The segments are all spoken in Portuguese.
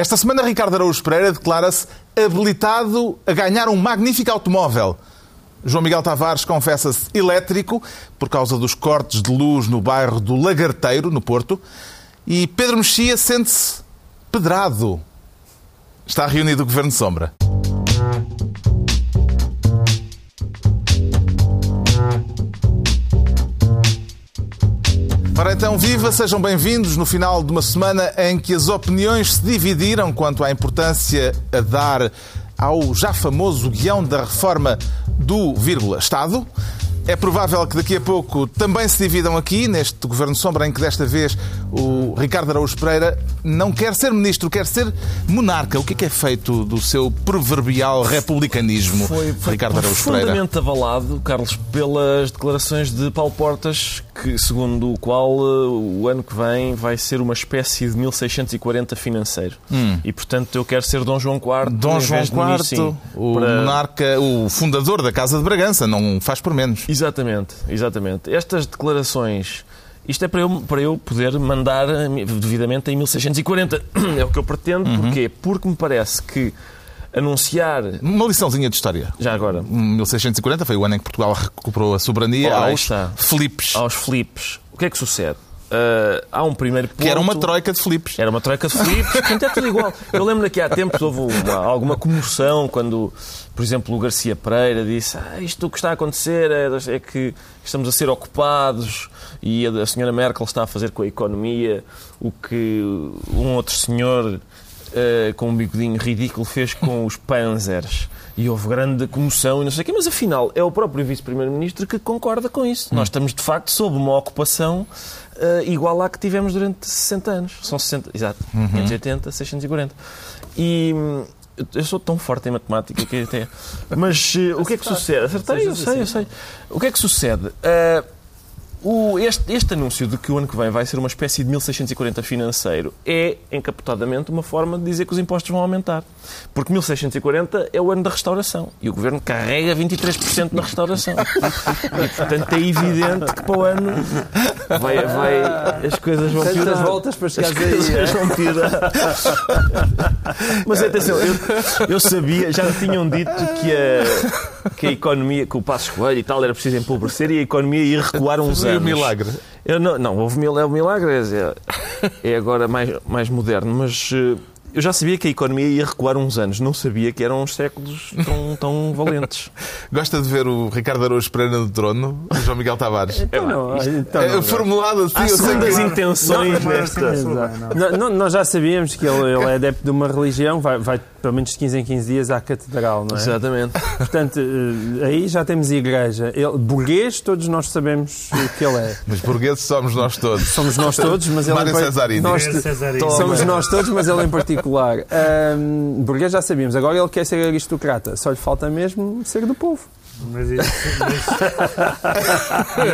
Esta semana, Ricardo Araújo Pereira declara-se habilitado a ganhar um magnífico automóvel. João Miguel Tavares confessa-se elétrico por causa dos cortes de luz no bairro do Lagarteiro, no Porto. E Pedro Mexia sente-se pedrado. Está reunido o Governo Sombra. Ora então, viva, sejam bem-vindos no final de uma semana em que as opiniões se dividiram quanto à importância a dar ao já famoso guião da reforma do vírgula Estado. É provável que daqui a pouco também se dividam aqui, neste Governo Sombra, em que desta vez o Ricardo Araújo Pereira não quer ser ministro, quer ser monarca. O que é que é feito do seu proverbial republicanismo, foi, foi Ricardo Araújo Pereira? profundamente avalado, Carlos, pelas declarações de Paulo Portas, que, segundo o qual uh, o ano que vem vai ser uma espécie de 1640 financeiro. Hum. E, portanto, eu quero ser Dom João IV. Dom João IV, o para- monarca, o fundador da Casa de Bragança, não faz por menos. Exatamente, exatamente. Estas declarações, isto é para eu, para eu poder mandar devidamente em 1640. É o que eu pretendo. Uhum. Porquê? Porque me parece que anunciar. Uma liçãozinha de história. Já agora, 1640 foi o ano em que Portugal recuperou a soberania Ora, aí aos flips, aos flips, o que é que sucede? Ah, há um primeiro ponto. que era uma troika de flips. Era uma troika de flips, é tudo igual. Eu lembro que há tempos houve uma- alguma comoção quando, por exemplo, o Garcia Pereira disse ah, isto o que está a acontecer é, é que estamos a ser ocupados e a, a senhora Merkel está a fazer com a economia o que um outro senhor eh, com um bigodinho ridículo fez com os panzers. E houve grande comoção e não sei o quê, mas afinal é o próprio Vice-Primeiro-Ministro que concorda com isso. Nós estamos de facto sob uma ocupação eh, igual à que tivemos durante 60 anos. São 60, exato, 580, 640. E hum, eu- sou tão forte em matemática que até. Mas eh, o que é que sucede? Acertei, eu sei, eu sei. O que é que sucede? Eh, o- este, este anúncio de que o ano que vem vai ser uma espécie de 1640 financeiro é, encapotadamente, uma forma de dizer que os impostos vão aumentar. Porque 1640 é o ano da restauração. E o Governo carrega 23% na restauração. E, portanto, é evidente que para o ano vai, vai- as coisas vão Tantas piorar. voltas para As chegares coisas aí. vão piorar. Mas atenção, eu, eu sabia, já me tinham dito que a, que a economia, que o passo Coelho e tal era preciso empobrecer e a economia ia recuar uns Foi um anos. milagre. Eu não, não, houve mil, é o milagre, é, é agora mais, mais moderno, mas eh, eu já sabia que a economia ia recuar uns anos, não sabia que eram uns séculos tão, tão valentes. Gosta de ver o Ricardo Araújo Pereira no trono, o João Miguel Tavares. Então não, então é não. formulado assim, Há eu sei que... intenções Não, nesta. não, Exato. Não, não, nós já sabíamos que ele, ele é adepto de uma religião, vai, vai pelo menos de 15 em 15 dias à catedral, não é? Exatamente. Portanto, eh, aí já temos a igreja. Ele, burguês, todos nós sabemos o que ele é. Mas burgueses somos nós todos. Somos nós todos, mas ele Mário em nós- Mário Cesarini. Somos nós todos, mas ele em particular. Ahm, burguês já sabíamos. Agora ele quer ser aristocrata. Só lhe falta mesmo ser do povo. Mas isso. Mas...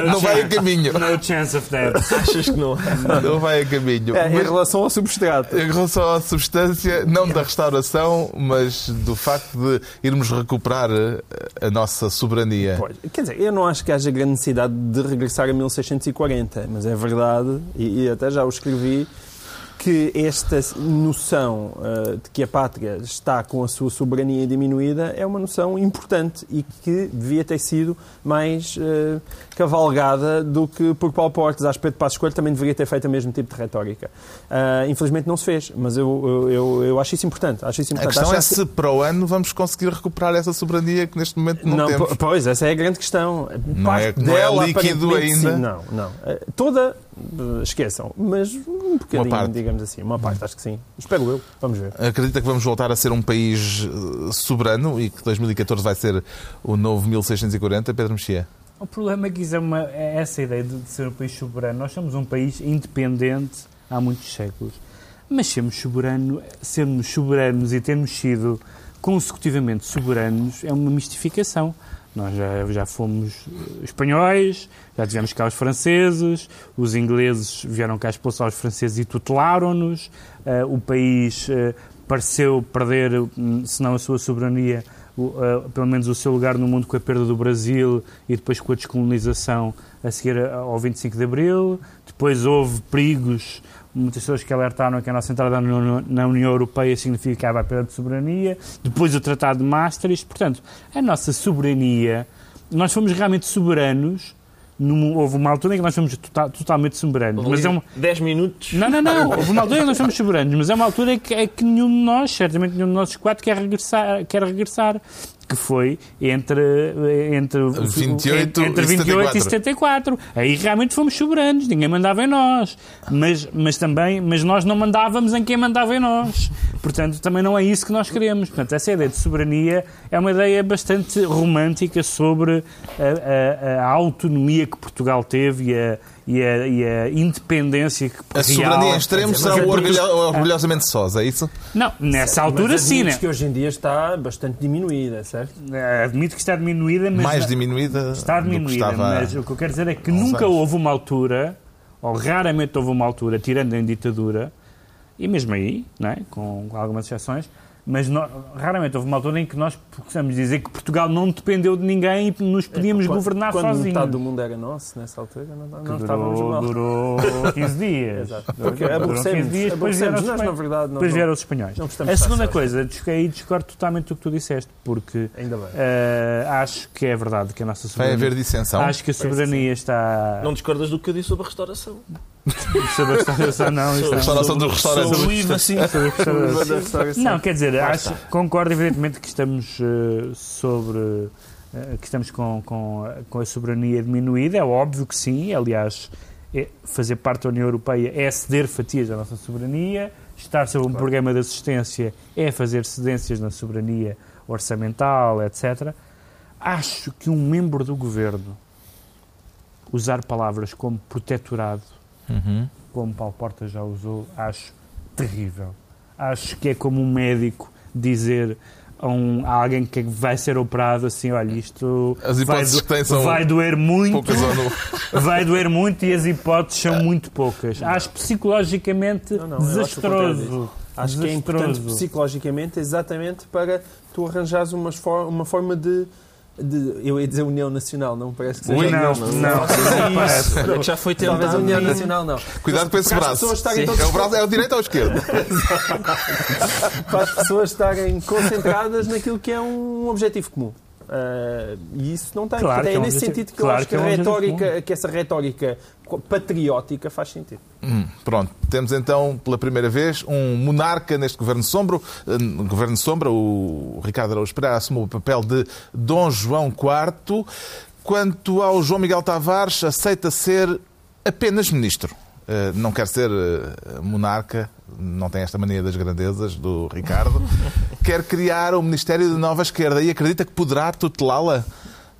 Não vai a caminho. No chance of that. Achas que não? Não vai a caminho. É, em Mas relação ao substrato. em relação à substância, não da restauração, mas do facto de irmos recuperar eh, a nossa soberania. Pois, quer dizer, eu não acho que haja grande necessidade de regressar a 1640, mas é verdade, e, e até já o escrevi, que esta noção uh, de que a pátria está com a sua soberania diminuída é uma noção importante e que devia ter sido mais uh, cavalgada do que por Paulo Portes. Acho que Pedro Passos Coelho também deveria ter feito o mesmo tipo de retórica. Uh, infelizmente não se fez, mas eu, eu, eu, acho isso importante. Acho isso A importante. questão é Acho que- se para o ano vamos conseguir recuperar essa soberania que neste momento não, temos. po- Pois, essa é a grande questão. Não é- não é dela, líquido aparentemente, ainda? sim. Não, não. Toda, esqueçam. Mas um bocadinho, parte. Digamos assim. Uma parte, acho que sim. Espero eu. Vamos ver. Acredita que vamos voltar a ser um país eh, soberano e que 2014 vai ser o novo 1640, Pedro Mexia? O problema é que isso é, uma, é essa ideia de ser um país soberano. Nós somos um país independente há muitos séculos. Mas sermos, soberano, sermos soberanos e termos sido consecutivamente soberanos é uma mistificação. Nós já, já fomos eh, espanhóis, já tivemos cá os franceses, os ingleses vieram cá expulsar os franceses e tutelaram-nos, eh, o país eh, pareceu perder, hum, se não a sua soberania, uh, pelo menos o seu lugar no mundo com a perda do Brasil e depois com a descolonização a seguir ao 25 de Abril. Depois houve perigos, muitas pessoas que alertaram que a nossa entrada na União Europeia significava a perda de soberania. Depois o Tratado de Maastricht. Portanto, a nossa soberania, nós fomos realmente soberanos num, houve uma altura em que nós fomos total, totalmente soberanos. Mas é uma... 10 minutos. Não, não, não. Houve uma altura em que nós fomos soberanos, mas é uma altura em que, é que nenhum de nós, certamente nenhum de nós quatro, quer regressar. Quer regressar que foi entre, entre, 28, entre 28 e 74. Aí realmente fomos soberanos, ninguém mandava em nós. Mas, mas também, mas nós não mandávamos em quem mandava em nós. Portanto, também não é isso que nós queremos. Portanto, essa ideia de soberania é uma ideia bastante romântica sobre a, a, a autonomia que Portugal teve e a e a, e a independência que A soberania em extremo será o orgulho, orgulhosamente sós, é isso? Não, nessa altura sim, né? que hoje em dia está bastante diminuída, certo? É, admito que está diminuída, mas... Mais diminuída Está diminuída, mas o que eu quero dizer é que nunca anos. houve uma altura, ou raramente houve uma altura, tirando em ditadura, e mesmo aí, não é? com algumas exceções, mas não, raramente houve uma altura em que nós possamos dizer que Portugal não dependeu de ninguém e nos podíamos é, quando, governar quando sozinhos. metade do mundo era nosso, nessa altura, não, não durou, estávamos mal. Durou 15 dias. Exato. Porque durou 15 dias, depois vieram, nós, na verdade, depois vieram os espanhóis. A segunda coisa, aí discordo totalmente do que tu disseste, porque Ainda bem. Uh, acho que é verdade que a nossa soberania... Vai haver dissensão? Acho que a soberania está... Não discordas do que eu disse sobre a restauração? Sobre a restauração, não. Sobre a restauração do restaurante. Não, quer dizer, acho, concordo evidentemente que estamos uh, sobre. Uh, que estamos com, com, com a soberania diminuída, é óbvio que sim, aliás, é, fazer parte da União Europeia é ceder fatias da nossa soberania, estar sobre um claro. programa de assistência é fazer cedências na soberania orçamental, etc. Acho que um membro do governo usar palavras como protetorado uhum. como Paulo Porta já usou, acho terrível. Acho que é como um médico dizer a, um, a alguém que vai ser operado assim, olha, isto vai, do, vai doer muito, vai doer muito e as hipóteses são muito poucas. Não. Acho psicologicamente não, não, desastroso. Acho, que é importante psicologicamente exatamente para tu arranjares uma, uma forma de de, eu ia dizer União Nacional, não parece que seja União. Não, não, não, não. já foi tentado. Talvez União Nacional, não. Cuidado com esse braço. É o braço. É o direito ou o esquerdo? Para as pessoas estarem concentradas naquilo que é um objetivo comum. Uh, e isso não tem. Claro é, é nesse sentido que claro eu acho que, que, a é retórica, que essa retórica patriótica faz sentido. Hum, pronto, temos então pela primeira vez um monarca neste governo sombra. Uh, governo sombra, o Ricardo Araújo Pereira assumiu o papel de Dom João IV. Quanto ao João Miguel Tavares, aceita ser apenas ministro. Uh, não quer ser monarca, não tem esta mania das grandezas do Ricardo. quer criar o um Ministério de Nova Esquerda e acredita que poderá tutelá-la?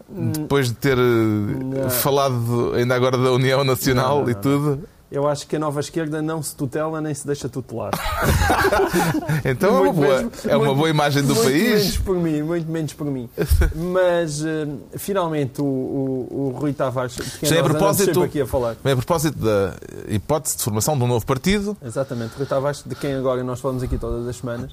Depois de ter não. falado ainda agora da União Nacional não, não, e tudo. Eu acho que a nova esquerda não se tutela nem se deixa tutelar. então é uma, boa, menos, é uma muito, boa imagem do muito país. Muito menos por mim, muito menos por mim. Mas uh, finalmente o, o, o, Rui Tavares, de quem Já é propósito, aqui a falar. É a propósito da hipótese de formação de um novo partido. Exatamente, Rui Tavares, de quem agora nós falamos aqui todas as semanas.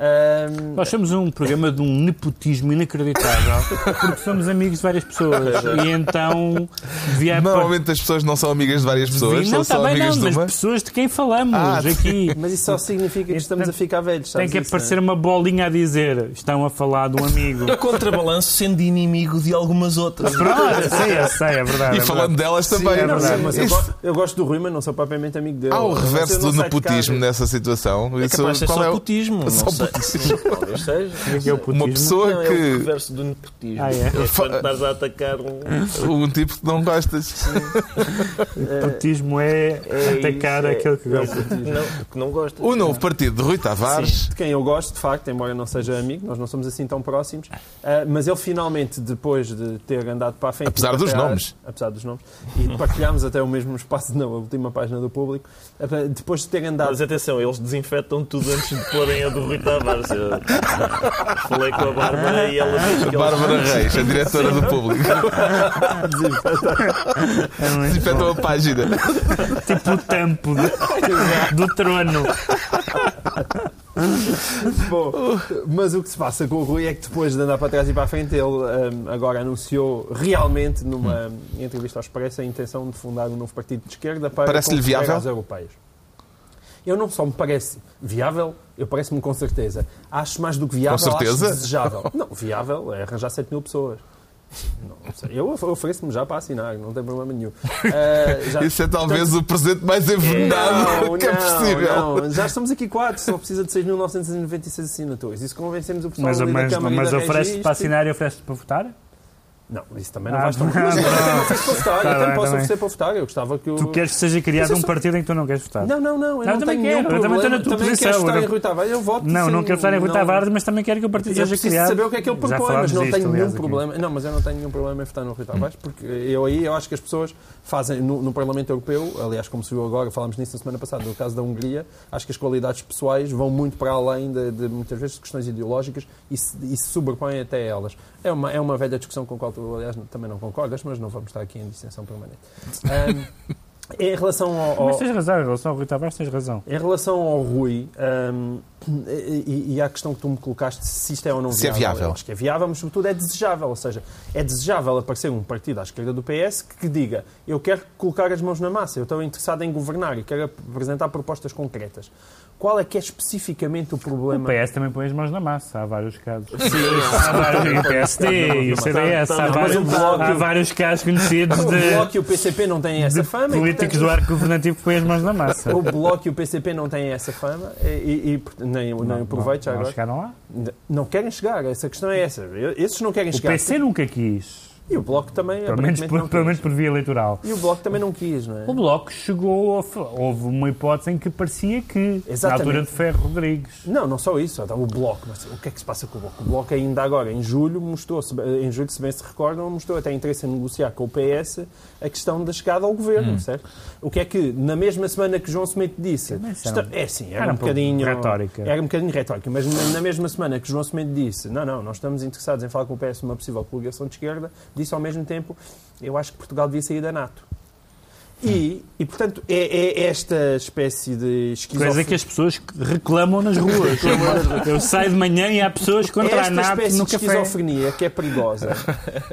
Um... Nós somos um programa de um nepotismo inacreditável porque somos amigos de várias pessoas e então devia... Normalmente as pessoas não são amigas de várias pessoas, não, são só amigas não, de uma. mas pessoas de quem falamos ah, aqui. Mas isso só significa que estamos a ficar velhos. Tem que isso, aparecer uma bolinha a dizer estão a falar de um amigo. A contrabalanço sendo inimigo de algumas outras. Pronto, sei, eu sei, é verdade. E é falando verdade. delas também. Sim, é verdade, mas eu, gosto, eu, gosto do Rui, mas não sou propriamente amigo dele. Há o reverso do nepotismo nessa situação. É capaz de ser só é putismo. Só talvez seja. É, é Uma pessoa não, que. É o reverso do nepotismo. Ah, é? é quando estás a atacar um. Um tipo que não gostas. o nepotismo é, é atacar isso, aquele que gosta. Não, que não gosta. O novo partido de Rui Tavares. Sim, de quem eu gosto, de facto, embora não seja amigo, nós não somos assim tão próximos. Uh, mas ele finalmente, depois de ter andado para a frente. Apesar dos nomes. Apesar dos nomes. E partilhámos até o mesmo espaço na última página do público. Depois de ter andado. Mas atenção, eles desinfetam tudo antes de porem a do Rui Tavares. Falei com a Bárbara e ela disse que Bárbara Reis, a diretora do público. Desinfetou a página. Tipo o tampo do, do trono. Bom, mas o que se passa com o Rui é que depois de andar para trás e para a frente, ele hum, agora anunciou realmente, numa Hum. entrevista ao Expresso, a intenção de fundar um novo partido de esquerda para Parece-lhe viável? às europeias. Eu não só me parece viável, eu parece-me com certeza. Acho mais do que viável, Com certeza? acho desejável. Não, viável é arranjar 7 mil pessoas. Não sei. Eu of- ofereço-me já para assinar, não tem problema nenhum. Ah, já- Isso é talvez o presente mais envenenado não, que é possível. não. Já estamos aqui quatro, só precisa de 6.996 assinaturas. Isso convencemos o pessoal Mas, ali da mas, Câmara e mas da oferece Registro. para assinar e oferece para votar? Não, isso também não Ah, vais tão... pronto. Mas eu também ofereço para votar, Tá eu também posso tá oferecer para votar. Eu gostava que o... Tu queres que seja criado um partido em que tu não queres votar? Não, não, não, eu Não, não, também tenho quero, eu também estou na tua também posição, quero eu em não- Rui Tavares, eu voto Não, sem- não quero estar em Rui não- Tavares, mas também quero que o partido Eu seja criado. saber o que é que ele propõe, mas não disto, tenho nenhum aqui. problema. Não, mas eu não tenho nenhum problema em votar no Rui Tavares, porque eu aí eu acho que as pessoas fazem no, no Parlamento Europeu, aliás, como se viu agora, falámos nisso na semana passada, no caso da Hungria, acho que as qualidades pessoais vão muito para além de, de muitas vezes questões ideológicas e se, e se sobrepõem até a elas. É uma, é uma velha discussão com a qual tu, aliás, também não concordas, mas não vamos estar aqui em dissensão permanente. Ahm, em relação ao, Mas ao, tens razão, em relação ao Rui Tavares, tens razão. em relação ao Rui hum, e, e à questão que tu me colocaste, se isto é ou não Se é viável, viável. acho que é viável, mas sobretudo é desejável. Ou seja, é desejável aparecer um partido à esquerda do PS que diga eu quero colocar as mãos na massa, eu estou interessado em governar e quero apresentar propostas concretas. Qual é que é especificamente o O problema? PS também põe as mãos na massa, há vários casos. Sim, Há vários, o PSD e o CDS, há o vários, Bloco- há vários casos conhecidos o de, Bloco e o PCP não têm essa fama. e, políticos do arco governativo que põem as mãos na massa. O Bloco e o PCP não têm essa fama e, nem, nem o proveito já não, agora. não chegaram lá. Não querem chegar, essa questão é essa. Esses não querem O chegar. PC nunca quis, E o Bloco também, pelo menos, por, pelo menos por via eleitoral. E o Bloco também não quis, não é? O Bloco chegou, a, houve uma hipótese em que parecia que, Exatamente. na altura de Ferro Rodrigues. Não, não só isso. Então, o Bloco, mas o que é que se passa com o Bloco? O Bloco ainda agora, em julho, mostrou, em julho, se bem se recordam, mostrou até interesse em negociar com o PS a questão da chegada ao governo, certo? O que é que, na mesma semana que João Smith disse, está- é sim, era, era um um bocadinho... retórica. Era um bocadinho retórica, mas na, mesma semana que João Smith disse, não, não, nós estamos interessados em falar com o PS numa possível coligação de esquerda, disse ao mesmo tempo, eu acho que Portugal devia sair da NATO. E, e portanto, é, é esta espécie de esquizofrenia... Coisa que as pessoas reclamam nas ruas. Eu saio de manhã e há pessoas contra a esta NATO espécie no de café. esquizofrenia que é perigosa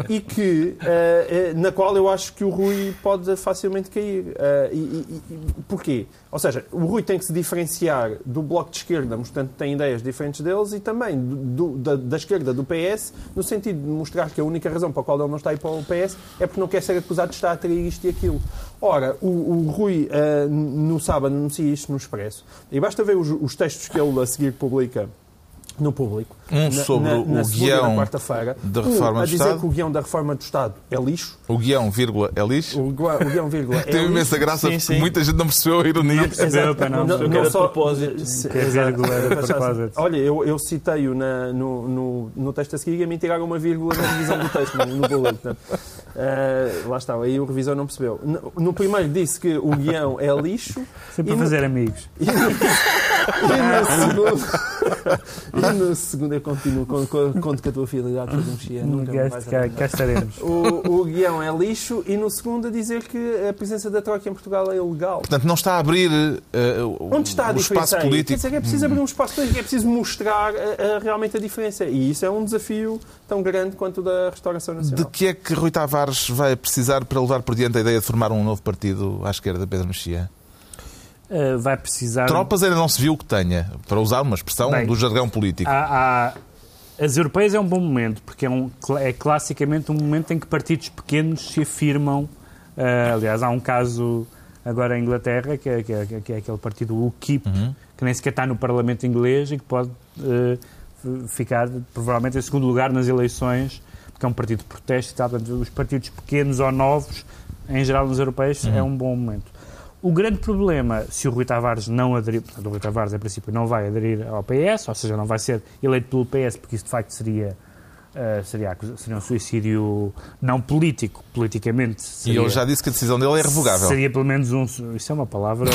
e que eh, eh, na qual eu acho que o Rui pode facilmente cair. Eh, e, e- e- porquê? Ou seja, o Rui tem que se diferenciar do Bloco de Esquerda, mostrando que tem ideias diferentes deles, e também do- do- da, da esquerda do PS, no sentido de mostrar que a única razão para a qual ele não está aí para o PS é porque não quer ser acusado de estar a trair isto e aquilo. Ora, o, o Rui eh, no sábado anuncia isto no Expresso, e basta ver os, os textos que ele a seguir publica no público. Um sobre o segunda e na guião quarta-feira. da Um reforma a do dizer Estado. que o guião da reforma do Estado é lixo. O guião, vírgula, é lixo. O, o guião, vírgula, é Teve lixo. imensa graça Sim, porque sim. muita gente não percebeu a ironia. percebeu, não percebeu que era de propósito. Se- Que a exato. vírgula era propósito. Olha, eu, eu citei-o na- no, no, no texto a seguir e a mim tiraram uma vírgula na revisão do texto, no, bullet. Portanto, eh, lá está, aí o revisor não percebeu. No, no primeiro disse que o guião é lixo Sempre E a no- fazer amigos. e no, e no segundo, e no segundo eu continuo, conto, conto com a tua fidelidade, tu mexia, nunca me vais cá, cá estaremos. O, o guião é lixo e no segundo a dizer que a presença da Troika em Portugal é ilegal. Portanto, não está a abrir o- Onde está a espaço aí? político. Quer dizer, é preciso abrir um espaço político, é preciso mostrar eh, realmente a diferença. E isso é um desafio tão grande quanto o da restauração De nacional. que é que Rui Tavares vai precisar para levar por diante a ideia de formar um novo partido à esquerda de Pedro Mexia? Uh, vai precisar. Tropas ainda não se viu que tenha, para usar uma expressão Bem, do jargão político. Há- há- As europeias é um bom momento, porque é, um, é classicamente um momento em que partidos pequenos se afirmam. Uh, aliás, há um caso agora em Inglaterra, que é, que é- que é aquele partido UKIP, Uhum. que nem sequer está no Parlamento inglês e que pode uh, ficar provavelmente em segundo lugar nas eleições, porque é um partido de protesto e tal. Portanto, os partidos pequenos ou novos, em geral nas europeias, é um bom momento. O grande problema, se o Rui Tavares não aderir, portanto, o Rui Tavares, a princípio, não vai aderir ao PS, ou seja, não vai ser eleito pelo PS, porque isso de facto seria Uh, seria, seria um suicídio não político, politicamente. Seria, e ele já disse que a decisão dele é revogável. Seria pelo menos um. Isso é uma palavra.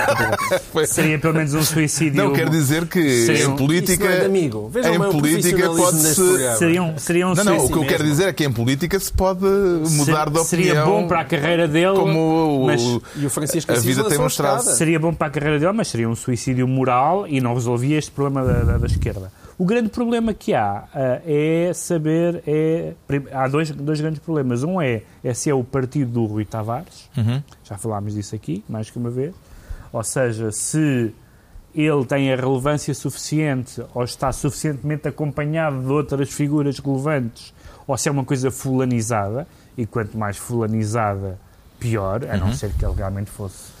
seria pelo menos um suicídio. Não, quer dizer que seria em política. É amigo. Vejam em política pode-se. Seria um, seria um não, não, o que eu quero dizer é que em política se pode mudar de opinião. Seria bom para a carreira dele. Como mas, o, e o Francisco a vida tem mostrado. Seria bom para a carreira dele, mas seria um suicídio moral e não resolvia este problema da, da, da esquerda. O grande problema que há uh, é saber. É, há dois, dois grandes problemas. Um é, é se é o partido do Rui Tavares, uhum. já falámos disso aqui, mais que uma vez. Ou seja, se ele tem a relevância suficiente ou está suficientemente acompanhado de outras figuras relevantes, ou se é uma coisa fulanizada, e quanto mais fulanizada, pior, a não uhum. ser que ele realmente fosse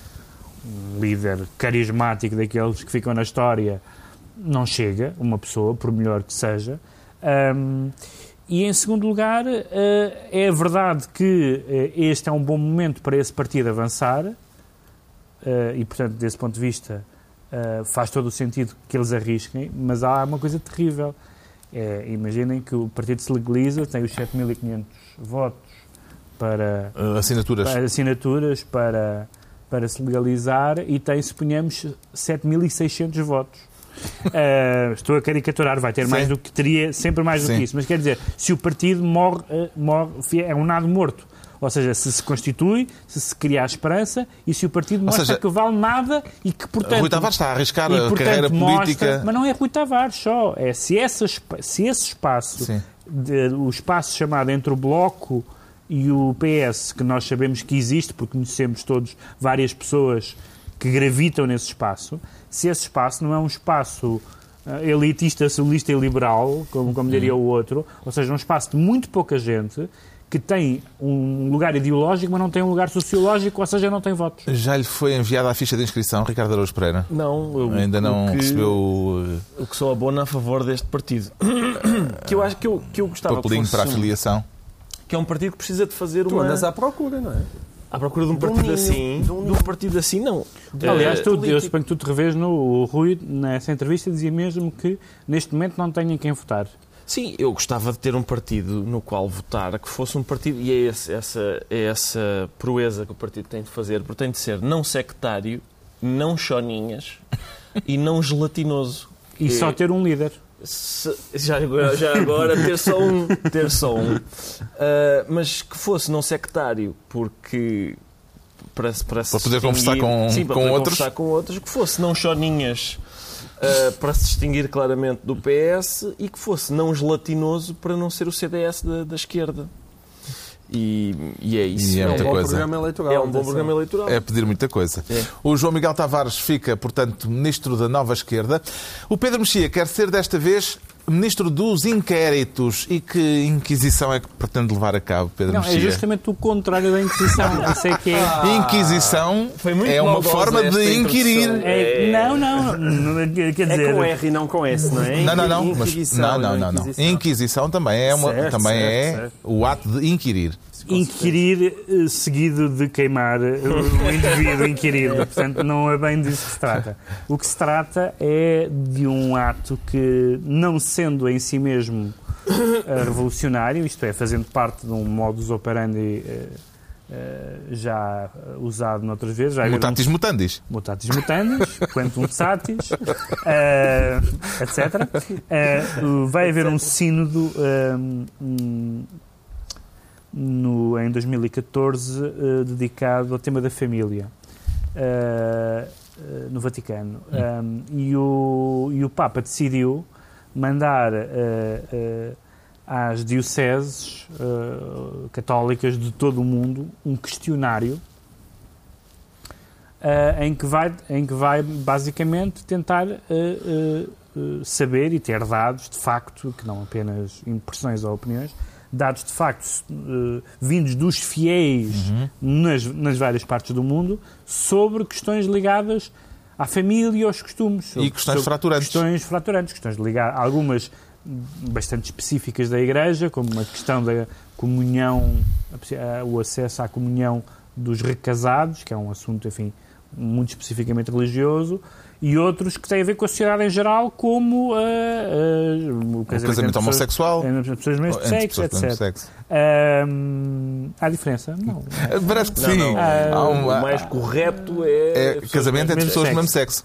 um líder carismático daqueles que ficam na história não chega uma pessoa, por melhor que seja. Um, e em segundo lugar, uh, é verdade que uh, este é um bom momento para esse partido avançar, uh, e portanto, desse ponto de vista, faz todo o sentido que eles arrisquem, mas há uma coisa terrível. É, imaginem que o partido se legaliza, tem os 7.500 votos para assinaturas para, assinaturas para, para se legalizar e tem, suponhamos, 7.600 votos. Uh, estou a caricaturar, vai ter Sim. mais do que teria, sempre mais do Sim. que isso. Mas quer dizer, se o partido morre, uh, morre é um nado morto. Ou seja, se se constitui, se se cria a esperança e se o partido mostra seja, que vale nada e que, portanto... Rui Tavares está a arriscar e, a carreira mostra, política... Mas não é Rui Tavares só. É se, essa, se esse espaço, de, o espaço chamado entre o Bloco e o PS, que nós sabemos que existe, porque conhecemos todos várias pessoas que gravitam nesse espaço, se esse espaço não é um espaço uh, elitista, solista e liberal, como, como diria o outro, ou seja, um espaço de muito pouca gente que tem um lugar ideológico, mas não tem um lugar sociológico, ou seja, não tem votos. Já lhe foi enviada a ficha de inscrição, Ricardo Araújo Pereira? Não. Eu, Ainda não que, recebeu... O que sou abono a favor deste partido. que eu acho que eu, que eu gostava Papelinho que fosse... para a filiação. Que é um partido que precisa de fazer tu uma... Tu andas à procura, não é? À procura de um partido assim. De um, partido assim, não. Aliás, tu, eu suponho que tu te revês no o Rui, nessa entrevista, dizia mesmo que neste momento não tem em quem votar. Sim, eu gostava de ter um partido no qual votar que fosse um partido, e é esse, essa, é essa proeza que o partido tem de fazer, porque tem de ser não sectário, não choninhas e não gelatinoso. E é... só ter um líder. Já, já agora ter só um, ter só um. Uh, mas que fosse não sectário, porque para, para, para poder conversar com, sim, para com poder outros. conversar com outros, que fosse não choninhas uh, para se distinguir claramente do PS e que fosse não gelatinoso para não ser o CDS da, da esquerda. E, e, é isso. E é, é um bom coisa. programa eleitoral. É um bom programa eleitoral. É pedir muita coisa. É. O João Miguel Tavares fica, portanto, ministro da nova esquerda. O Pedro Mexia quer ser desta vez ministro dos inquéritos. E que inquisição é que pretende levar a cabo, Pedro Não, Mexia? é justamente o contrário da inquisição. Eu sei que é... Ah, inquisição é uma forma de inquirir. É, não, não. Quer dizer... É com R e não com S, não é? Não, não, não. Mas, não, não, não, não. Inquisição também é, uma, certo, também certo, é certo. o ato de inquirir inquirir eh, seguido de queimar eh, o indivíduo inquirido. Portanto, não é bem disso que se trata. O que se trata é de um ato que, não sendo em si mesmo eh, revolucionário, isto é, fazendo parte de um modus operandi já usado noutras vezes. Já mutatis um, mutandis. Mutatis mutandis, quantum satis, uh, etc. Uh, vai haver um sínodo um, no, em 2014 uh, eh, dedicado ao tema da família uh, uh, no Vaticano. Um, e, o, e o Papa decidiu mandar às dioceses católicas de todo o mundo um questionário em, que vai, em que vai basicamente tentar saber e ter dados de facto, que não apenas impressões ou opiniões, dados de facto uh, vindos dos fiéis uhum. nas, nas várias partes do mundo sobre questões ligadas à família e aos costumes. E questões fraturantes. Questões fraturantes, questões ligadas, algumas bastante específicas da Igreja, como a questão da comunhão, o acesso à comunhão dos recasados, que é um assunto, enfim, muito especificamente religioso, e outros que têm a ver com a sociedade em geral, como uh, uh, o casamento, casamento homossexual, entre pessoas do mesmo sexo, etc. Sexo. Uh, há diferença? Não. Parece que sim. Não, não. Ah, o mais correto é. é casamento entre pessoas do mesmo sexo.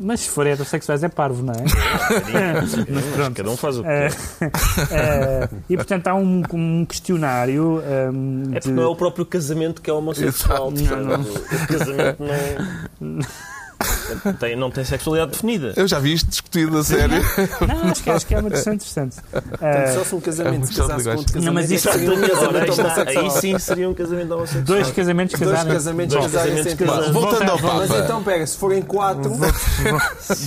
Mas se for heterossexuais é parvo, não é? Mas pronto. Cada um faz o que quer. E portanto há um, um questionário. Um, é porque de... não é o próprio casamento que é homossexual. Não, não. O casamento não. Tem, não tem sexualidade definida. Eu já vi isto discutido a sério. Não, acho que, acho que é uma questão interessante. Portanto, só se um casamento é se casasse com outro casamento. Não, mas isso é um casamento homossexual. Aí sim seria um casamento homossexual. Dois casamentos casados. Dois casamentos casados. Voltando ao Papa. Mas então pega, se forem quatro,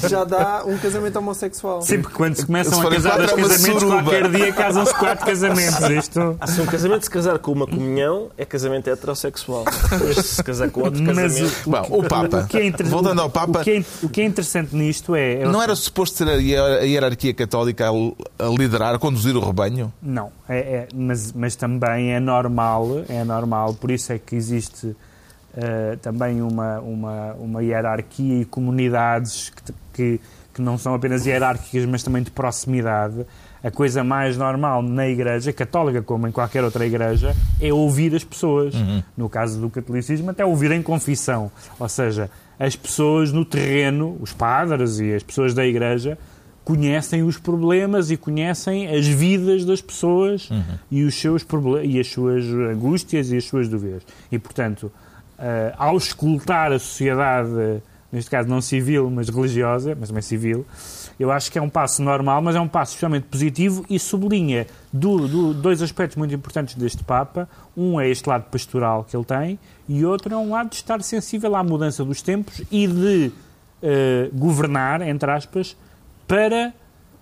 já dá um casamento homossexual. Sempre quando se começam se a casar dois casamentos, qualquer dia casam-se quatro casamentos. Isto... Se um casamento se casar com uma comunhão, é casamento heterossexual. Mas se se casar com outro casamento. Bom, o Papa. Voltando ao Papa. O que, é, o que é interessante nisto é. Não era suposto ser a hierarquia católica a, liderar, a conduzir o rebanho? Não, é, é, mas, mas também é normal, é normal, por isso é que existe uh, também uma, uma, uma hierarquia e comunidades que, que, que não são apenas hierárquicas, mas também de proximidade a coisa mais normal na igreja católica, como em qualquer outra igreja, é ouvir as pessoas. Uhum. No caso do catolicismo, até ouvir em confissão. Ou seja, as pessoas no terreno, os padres e as pessoas da igreja, conhecem os problemas e conhecem as vidas das pessoas uhum. e, os seus e as suas angústias e as suas dúvidas. E, portanto, uh, ao escutar a sociedade, neste caso não civil, mas religiosa, mas também civil, eu acho que é um passo normal, mas é um passo extremamente positivo e sublinha do, do, dois aspectos muito importantes deste Papa. Um é este lado pastoral que ele tem e outro é um lado de estar sensível à mudança dos tempos e de uh, governar, entre aspas, para,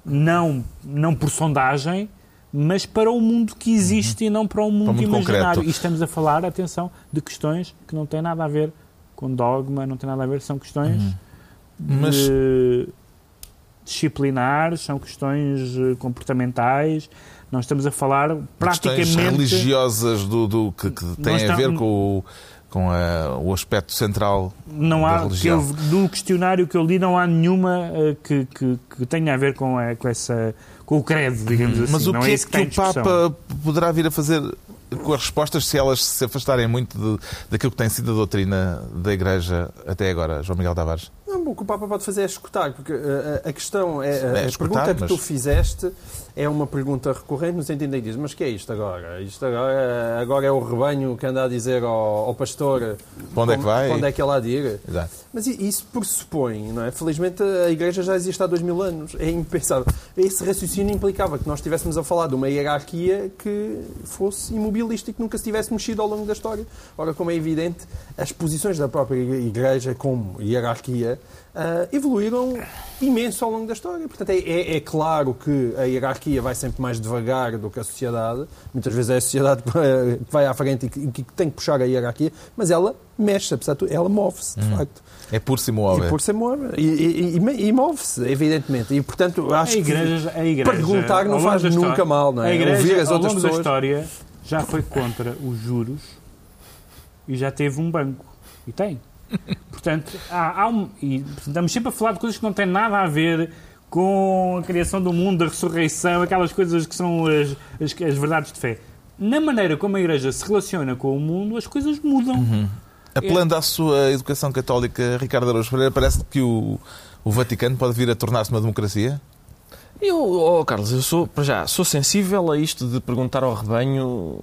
não, não por sondagem, mas para o mundo que existe uhum. e não para o mundo, para imaginário. Concreto. E estamos a falar, atenção, de questões que não têm nada a ver com dogma, não têm nada a ver, são questões uhum. mas... de, disciplinares, são questões eh, comportamentais. Não estamos a falar praticamente. Questões religiosas do, do que, que têm a ver com o com a, o aspecto central não há, da religião. Que eu, no questionário que eu li não há nenhuma uh, que, que, que, tenha a ver com, a, com, essa, com o credo, digamos assim. Mas o não que é, é que, que o Papa poderá vir a fazer com as respostas se elas se afastarem muito de, daquilo que tem sido a doutrina da Igreja até agora, João Miguel Tavares? O que o Papa pode fazer é escutar, porque a, a questão é. A, é escutar, pergunta mas... que tu fizeste é uma pergunta recorrente no sentido de dizer, mas que é isto agora? Isto agora, agora é o rebanho que anda a dizer ao, ao pastor para onde é que vai? onde é que ela há de ir. Exato. Mas isso pressupõe, não é? Felizmente a Igreja já existe há dois mil anos. É impensável. Esse raciocínio implicava que nós estivéssemos a falar de uma hierarquia que fosse imobilista e que nunca se tivesse mexido ao longo da história. Ora, como é evidente, as posições da própria Igreja como hierarquia uh, evoluíram imenso ao longo da história. Portanto, é, é, é, claro que a hierarquia vai sempre mais devagar do que a sociedade. Muitas vezes é a sociedade que vai à frente e que, que tem que puxar a hierarquia, mas ela mexe, apesar de tudo, ela move-se, de hum. facto. É por se move. E por se move. E, e, e, e move-se, evidentemente. E, portanto, acho a igreja, que a igreja, perguntar não faz nunca história, mal, não é? A igreja, Ouvir as outras ao longo pessoas... da história, já foi contra os juros e já teve um banco. E tem. Portanto, há, há um, e estamos sempre a falar de coisas que não têm nada a ver com a criação do mundo, a ressurreição, aquelas coisas que são as, as, as verdades de fé. Na maneira como a Igreja se relaciona com o mundo, as coisas mudam. Uhum. Apelando é. à sua educação católica, Ricardo Araújo Pereira, parece que o, o Vaticano pode vir a tornar-se uma democracia? Eu, oh Carlos, eu sou, para já, sou sensível a isto de perguntar ao rebanho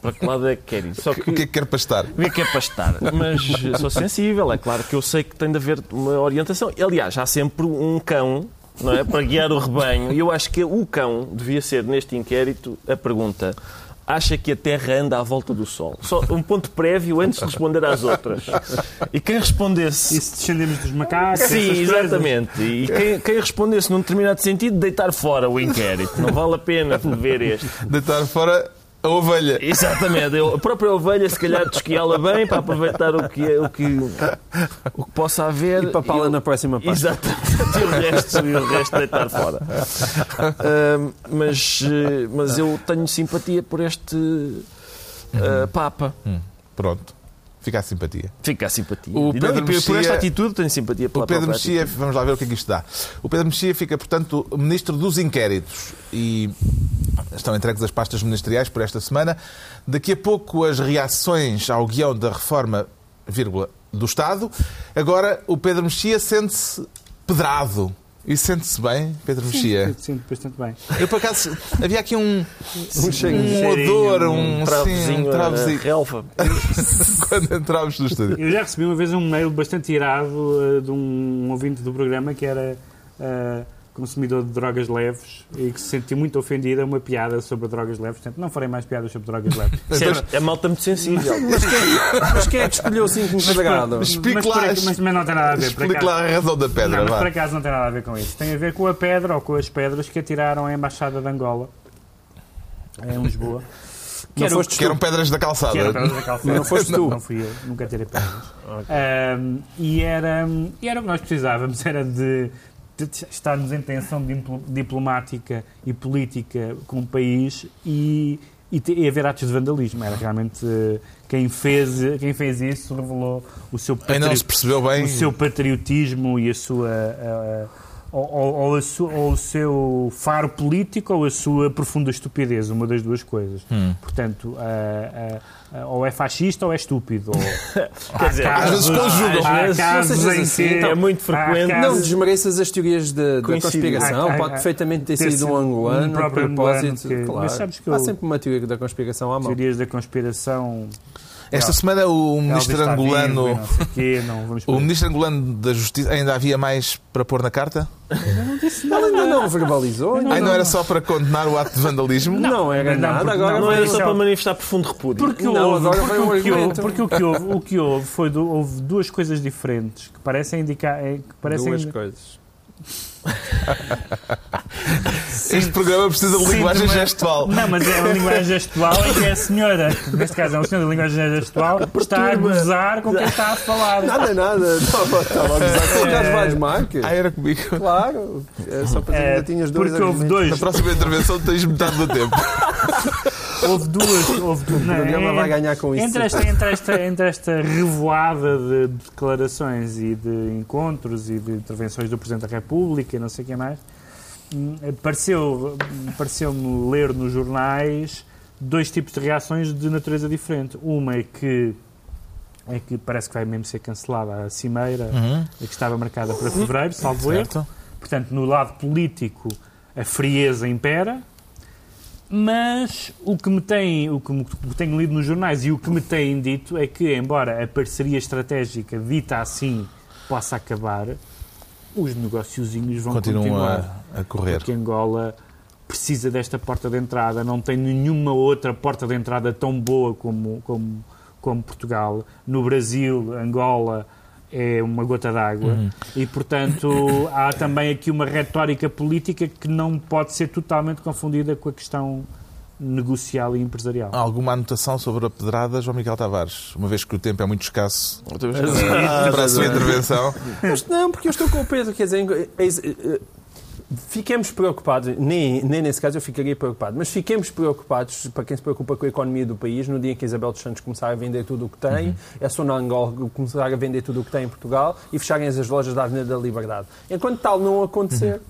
para que lado é que quer ir. Só que, o que é que quer pastar? O que é que quer pastar? Mas sou sensível, é claro que eu sei que tem de haver uma orientação. Aliás, há sempre um cão não é, para guiar o rebanho. E eu acho que o cão devia ser, neste inquérito, a pergunta acha que a Terra anda à volta do Sol. Só um ponto prévio antes de responder às outras. E quem respondesse. E se descendemos dos macacos? Sim, exatamente. E quem, quem, respondesse num determinado sentido, deitar fora o inquérito. Não vale a pena ver este. Deitar fora a ovelha. Exatamente. A própria ovelha, se calhar, desquiá-la bem para aproveitar o que, o que, o que possa haver. E papá-la eu... na próxima parte. Exatamente. E o resto, e o resto deitar fora. Uh, mas, mas eu tenho simpatia por este uh, Papa. Hum, pronto. Fica a simpatia. Fica a simpatia. O não, Pedro por, esta atitude tenho simpatia pela O Pedro Mexia, atitude. vamos lá ver o que é que isto dá. O Pedro Mexia fica, portanto, ministro dos inquéritos e estão entregues as pastas ministeriais por esta semana. Daqui a pouco as reações ao guião da reforma, vírgula, do Estado. Agora o Pedro Mexia sente-se pedrado. E sente-se bem, Pedro Mexia? Sinto bastante bem. Eu, por acaso, havia aqui um, um, cheirinho, odor, um um, sim, Travozinho, um travozinho, relva. quando entrávamos no estúdio. Eu já recebi uma vez um mail bastante irado eh, de um ouvinte do programa que era eh, consumidor de drogas leves e que se sentiu muito ofendido a uma piada sobre drogas leves. Portanto, não farei mais piadas sobre drogas leves. Isso é, é malta muito sensível. Mas quem é que escolheu o 5 quadrado? Explique mas, lá, mas, mas não tem nada a ver. explique lá a razão da pedra. Não, mas por acaso não tem nada a ver com isso. Tem a ver com a pedra ou com as pedras que atiraram à Embaixada de Angola em Lisboa. Não era o- foste Que eram pedras da calçada. que era pedras da calçada. Não foste tu. Não fui eu, nunca tirei pedras. Ahm, e, era, e era o que nós precisávamos, era de, de estarmos em tensão dipl- diplomática e política com o país e, e, te- e haver atos de vandalismo. Era realmente eh, quem fez, quem fez isso revelou o seu, patri- o seu patriotismo e a sua. ah, ah, ou, ou- ou a su- ou o seu faro político ou a sua profunda estupidez, uma das duas coisas. Hum. Portanto, ah, ah, ah, ou é fascista ou é estúpido. Ou, Quer dizer, às vezes conjugam. Às Há vezes, casos em assim, que é muito frequente. há Não casos- desmereças as teorias de- da conspiração. Há- há- Pode perfeitamente ter ter sido um angolano, um angolano propósito. que- claro. mas sabes que Há eu- sempre uma teoria da conspiração à mão. teorias da conspiração. Esta semana o ministro vivo angolano, não o quê, não ministro angolano da Justiça, ainda havia mais para pôr na carta? Ele ainda não verbalizou. ainda Ai, não era só para condenar o ato de vandalismo? Não era Não, nada. Agora não Não era só Não. para manifestar profundo repúdio. Porque, Não, houve, agora porque, um o que houve, porque o que houve, o que houve foi do- houve duas coisas diferentes que parecem indicar é, que parecem Duas coisas. Este programa precisa de linguagem mas- gestual. Não, mas é uma linguagem gestual em que a senhora, neste caso é um senhor da linguagem gestual, está a gozar com quem está a falar. Nada, nada. Estava estava a gozar com o Carlos Vaz Marques. Ah, era comigo. Claro. É só para É, ainda tinhas dois porque houve argumentos. Na dois, próxima intervenção tens metade do tempo. houve duas, houve duas. O programa vai ganhar com isso. Entre esta, entre, esta, entre esta revoada de declarações e de encontros e de intervenções do Presidente da República e não sei o que mais, hum, pareceu- pareceu-me ler nos jornais dois tipos de reações de natureza diferente. Uma é que é que parece que vai mesmo ser cancelada a cimeira Uhum. que estava marcada para fevereiro, salvo erro. Portanto, no lado político, a frieza impera, mas o que me tem, o que me- tenho lido nos jornais e o que me têm dito é que, embora a parceria estratégica dita assim possa acabar, os negociozinhos vão Continuam continuar. a, a correr. Porque Angola precisa desta porta de entrada, não tem nenhuma outra porta de entrada tão boa como, como, como Portugal. No Brasil, Angola é uma gota d'água Uhum. e, portanto, há também aqui uma retórica política que não pode ser totalmente confundida com a questão negocial e empresarial. Há alguma anotação sobre a pedrada, João Miguel Tavares? Uma vez que o tempo é muito escasso para a sua intervenção. Mas não, porque eu estou com o Pedro, quer dizer, fiquemos preocupados, nem, nem nesse caso eu ficaria preocupado, mas fiquemos preocupados, para quem se preocupa com a economia do país, no dia em que Isabel dos Santos começar a vender tudo o que tem, é só na Angola começar a vender tudo o que tem em Portugal e fecharem as lojas da Avenida da Liberdade. Enquanto tal não acontecer,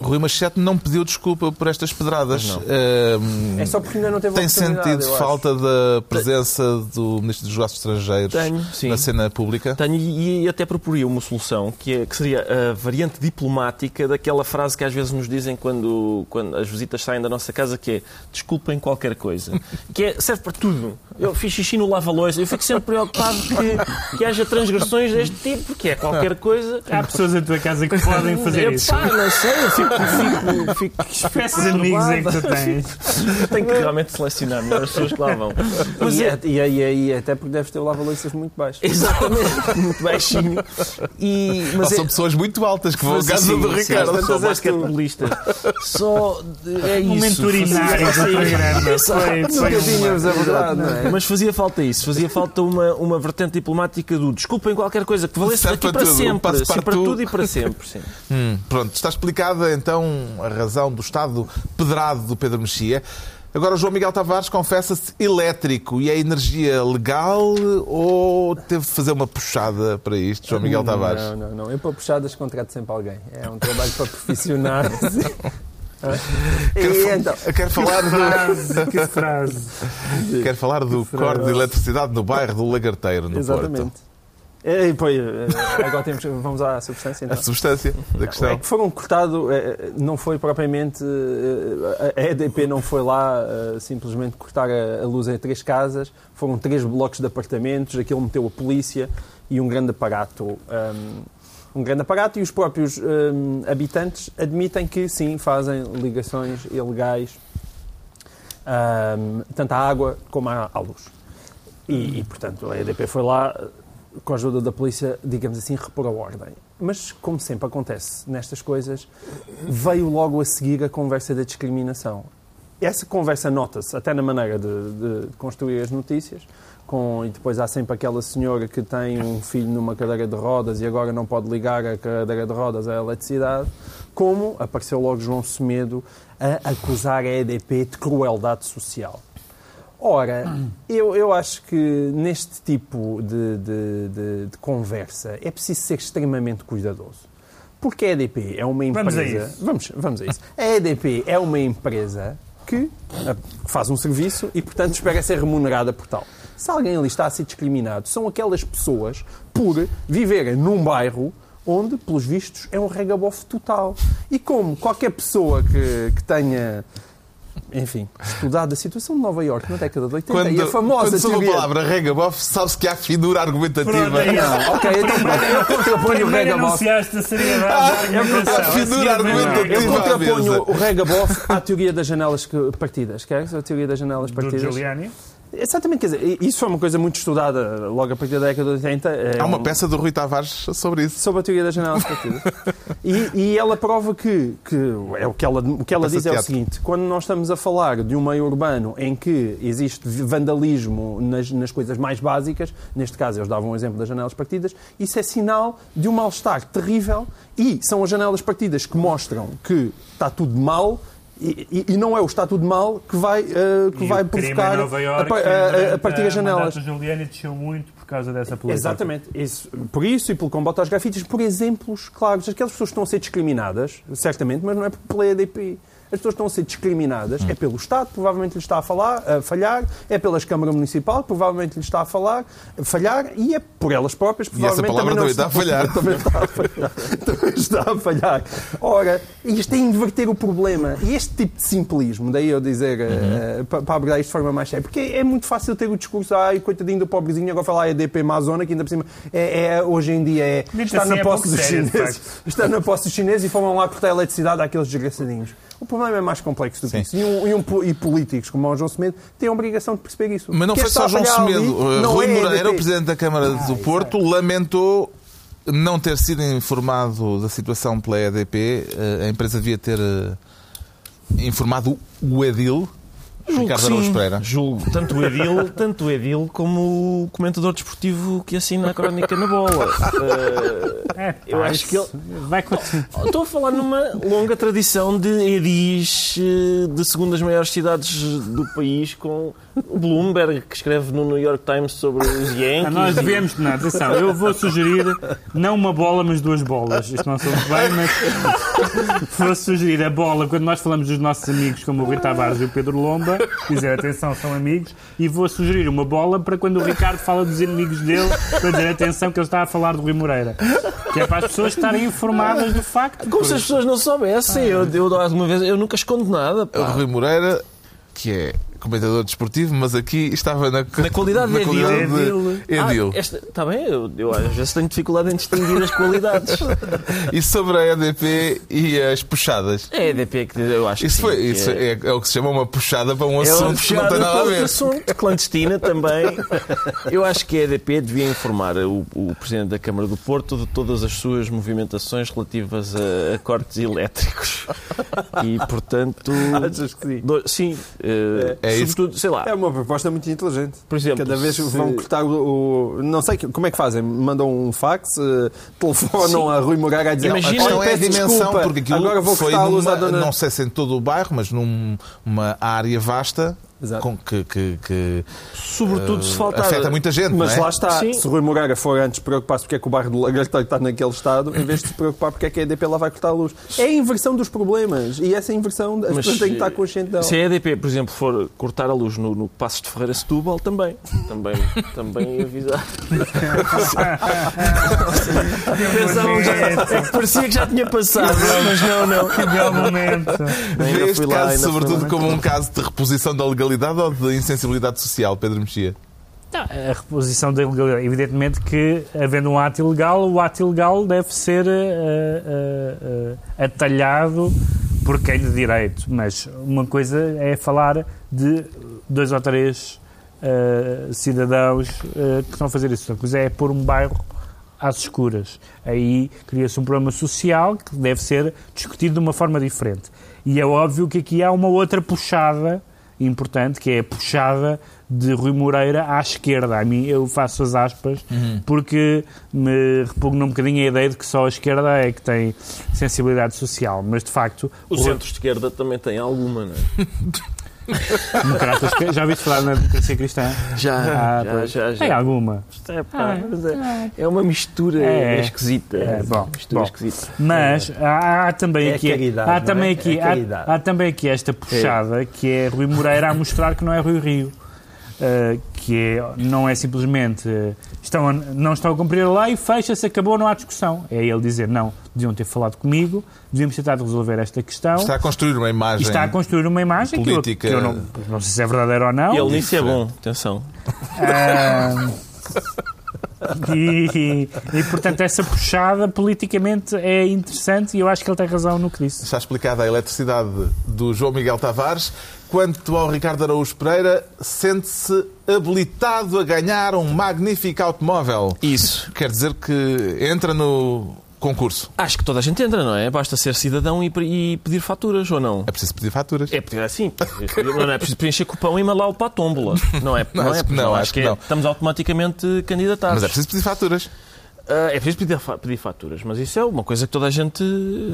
Rui Machete não pediu desculpa por estas pedradas. Ahm, é só porque ainda não teve Tem oportunidade, sentido eu falta da presença do Ministro dos Negócios Estrangeiros Tenho, sim. na cena pública? Tenho e, e até proporia uma solução que, é, que seria a variante diplomática daquela frase que às vezes nos dizem quando, quando as visitas saem da nossa casa, que é desculpem qualquer coisa. Que é, serve para tudo. Eu fiz xixi no lava-loiça, eu fico sempre preocupado que, que haja transgressões deste tipo, porque é qualquer coisa. Há pessoas em tua casa que podem fazer isso. Epá, não sei, eu fico, fico, fico, Que espécie de amigos é que tu tens? Tenho que realmente selecionar melhor as pessoas que lá vão. Mas E, é, e, e, e, e até porque deves ter o lava-loiças muito baixo. exatamente, muito baixinho. E, Ou mas é, são pessoas muito altas que vão à Sim, casa do sim, Ricardo. Só basquetebolistas. Só é isso. Um mentorinário do Nunca tínhamos a verdade, não é? Mas fazia falta isso, fazia falta uma, uma vertente diplomática do desculpem qualquer coisa que valesse daqui para sempre. Sim, para tudo. tudo e para sempre. Sim. Hum, pronto, está explicada então a razão do estado pedrado do Pedro Mexia. Agora, o João Miguel Tavares confessa-se elétrico e é energia legal ou teve de fazer uma puxada para isto, João Miguel Tavares? Não, não, não. Eu para puxadas contrato sempre alguém. É um trabalho para profissionais. Quero, fa- então, quero falar do, Frase, que frase. quero falar do corte de eletricidade no bairro do Lagarteiro, no exatamente. Porto. E, depois, eh, agora temos, vamos à substância. A Então. substância da É questão. que foram cortados, eh, não foi propriamente. A EDP não foi lá simplesmente cortar a a luz em três casas, foram três blocos de apartamentos, aquilo meteu a polícia e um grande aparato. ehm, Um grande aparato e os próprios ehm, habitantes admitem que sim, fazem ligações ilegais ehm, tanto à água como à, luz. E, e, portanto, a EDP foi lá, com a ajuda da polícia, digamos assim, repor a ordem. Mas, como sempre acontece nestas coisas, veio logo a seguir a conversa da discriminação. Essa conversa nota-se até na maneira de, de construir as notícias, com, e depois há sempre aquela senhora que tem um filho numa cadeira de rodas e agora não pode ligar a cadeira de rodas à eletricidade, como apareceu logo João Semedo a acusar a EDP de crueldade social. Ora, eu, eu acho que neste tipo de, de- de- de conversa é preciso ser extremamente cuidadoso. Porque a EDP é uma empresa. Vamos a isso. Vamos, vamos a isso. A EDP é uma empresa que eh, faz um serviço e, portanto, espera ser remunerada por tal. Se alguém ali está a ser discriminado, são aquelas pessoas por viverem num bairro onde, pelos vistos, é um regabof total. E como qualquer pessoa que, que tenha, enfim, estudado a situação de Nova Iorque na década de 80 Quando, e a famosa quando soube a teoria... palavra regabof, sabe-se que há finura argumentativa. Pronto, é. Não, ok, então pronto, eu contraponho o Primeiro regabof. anunciaste a seriedade Ah, da argumentação. a finura A argumentativa. Eu contraponho o regabof à teoria das janelas partidas. Queres a teoria das janelas Do partidas? Giuliani. Exatamente, quer dizer, isso foi uma coisa muito estudada logo a partir da década de 80. É Há uma um- peça do Rui Tavares sobre isso. sobre a teoria das janelas partidas. e, e ela prova que, que é o que ela, o que ela diz é o seguinte: quando nós estamos a falar de um meio urbano em que existe vandalismo nas, nas coisas mais básicas, neste caso eles davam um exemplo das janelas partidas, isso é sinal de um mal-estar terrível e são as janelas partidas que mostram que está tudo mal. E, e- e não é o está tudo mal que vai, eh, que E vai provocar a, a- a- a partir das janelas. mandato do Giuliani desceu muito por causa dessa política. Exatamente. Isso, por isso e pelo combate aos grafites, por exemplos claros. Aquelas pessoas que estão a ser discriminadas, certamente, mas não é pela EDP. As pessoas estão a ser discriminadas é pelo Estado, provavelmente lhe está a, falar, a falhar, é pela Câmara Municipal, provavelmente lhe está a falar, a falhar, e é por elas próprias, E essa provavelmente palavra também, não também está a falhar. também está a falhar. também está a falhar. Ora, isto é inverter o problema. E este tipo de simplismo, daí eu dizer, eh, para, para abordar isto de forma mais séria, porque é muito fácil ter o discurso, ai, coitadinho do pobrezinho, agora falar a EDP Amazona, que ainda por cima é, é- hoje em dia é, está assim, na é posse dos sério, chineses. Está na posse dos chineses e foram lá cortar a eletricidade àqueles desgraçadinhos. O problema é mais complexo do que Sim. isso. E, um- e um- e políticos como o João Semedo têm a obrigação de perceber isso. Mas não foi só João ali Semedo. Rui é Moreira, o Presidente da Câmara do isso Porto, lamentou não ter sido informado da situação pela EDP. Uh, A empresa devia ter uh, informado o Edil, Julgo Ricardo Araújo. Pereira. Julgo. Tanto o Edil, tanto o Edil como o comentador desportivo que assina a crónica na bola. É, Eu acho que isso Vai continuar. Estou a falar numa longa tradição de edis eh, de segundas maiores cidades do país, com o Bloomberg, que escreve no New York Times sobre os Yankees. Ah, Nós devemos, não, atenção, eu vou sugerir não uma bola, mas duas bolas. Isto não soube bem, mas vou sugerir a bola, quando nós falamos dos nossos amigos, como o Rui Tavares e o Pedro Lomba, dizer atenção, são amigos, e vou sugerir uma bola para quando o Ricardo fala dos inimigos dele, para dizer atenção que ele está a falar do Rui Moreira. Que é para as pessoas estarem informadas do facto. Como se as pessoas não soubessem. Eu, eu, alguma vez, eu nunca escondo nada. O pá. Rui Moreira, que é comentador desportivo, mas aqui estava na, Na qualidade de Edil. qualidade de Edil. Ah, esta, está bem, eu, eu às vezes tenho dificuldade em distinguir as qualidades. E sobre a EDP e as puxadas. É a EDP que eu acho Isso, que foi, sim, isso que é- é, é o que se chama uma puxada para um É uma assunto que não tem nada a ver. assunto, clandestina também. Eu acho que a EDP devia informar o, o Presidente da Câmara do Porto de todas as suas movimentações relativas a, a cortes elétricos. E, portanto... Achas que sim? do- sim. eh, É É isso. sobretudo, sei lá, É uma proposta muito inteligente. por exemplo, Cada vez se- vão cortar o, o- Não sei como é que fazem. Mandam um fax, eh, telefonam a Rui Moraga a dizer: Imagina- A "Olha, questão é a dimensão, desculpa, porque aquilo agora vou foi cortar a luz numa, à dona. não sei se em todo o bairro, mas numa área vasta Exato. com que, que- que, sobretudo se eh, faltar... afeta muita gente. Mas não é? lá está, Sim. se Rui Moraga for antes preocupar-se porque é que o bairro do Lagarteiro está naquele estado, em vez de se preocupar porque é que a EDP lá vai cortar a luz. É a inversão dos problemas e essa inversão as Mas, pessoas têm que estar conscientes dela. Se a EDP, por exemplo, for cortar a luz no, no Passos de Ferreira Setúbal, também. Também, também avisar. Pensavam já, é que parecia que já tinha passado, mas não, não. Que belo momento. Este caso, sobretudo, como um caso de reposição da legalidade ou de insensibilidade social, Pedro Mexia? Não, a reposição da ilegalidade. Evidentemente que, havendo um ato ilegal, o ato ilegal deve ser eh, eh, eh, atalhado por quem de direito. Mas uma coisa é falar de dois ou três cidadãos que estão a fazer isso. Outra coisa é pôr um bairro às escuras. Aí cria-se um problema social que deve ser discutido de uma forma diferente. E é óbvio que aqui há uma outra puxada importante, que é a puxada de Rui Moreira à esquerda. A mim, eu faço as aspas, porque me repugna um bocadinho a ideia de que só a esquerda é que tem sensibilidade social. Mas, de facto, O centro-esquerda também tem alguma, não é? democratas, já ouviste falar na democracia cristã? Já, Ah, já, pois. já, já. Tem alguma. É, pá, Ah, mas é, é uma mistura É. esquisita. É, bom, uma mistura bom. esquisita. Mas há, há também É aqui, caridade, há é? também É aqui, há, caridade. há também aqui esta puxada que é Rui Moreira a mostrar que não é Rui Rio. Uh, que é, não é simplesmente uh, estão a- não estão a cumprir a lei, fecha-se, acabou, não há discussão. É ele dizer, não, deviam ter falado comigo, devíamos tentar resolver esta questão. Está a construir uma imagem. está a construir uma imagem que eu, política. que eu não, não sei se é verdadeira ou não. Ele nisso é bom, atenção. Ah, e, e, portanto, essa puxada politicamente é interessante e eu acho que ele tem razão no que disse. Está explicada a eletricidade do João Miguel Tavares. Quanto ao Ricardo Araújo Pereira, sente-se habilitado a ganhar um magnífico automóvel. Isso. Quer dizer que entra no concurso. Acho que toda a gente entra, não é? Basta ser cidadão e, e pedir faturas, ou não? É preciso pedir faturas. É pedir assim. Não é preciso preencher cupão e mandá-lo para a tómbola. Não é? Não, é? acho que não, Acho acho que que é- não. estamos automaticamente candidatados. Mas é preciso pedir faturas. Ah, é preciso pedir, pedir faturas, mas isso é uma coisa que toda a gente.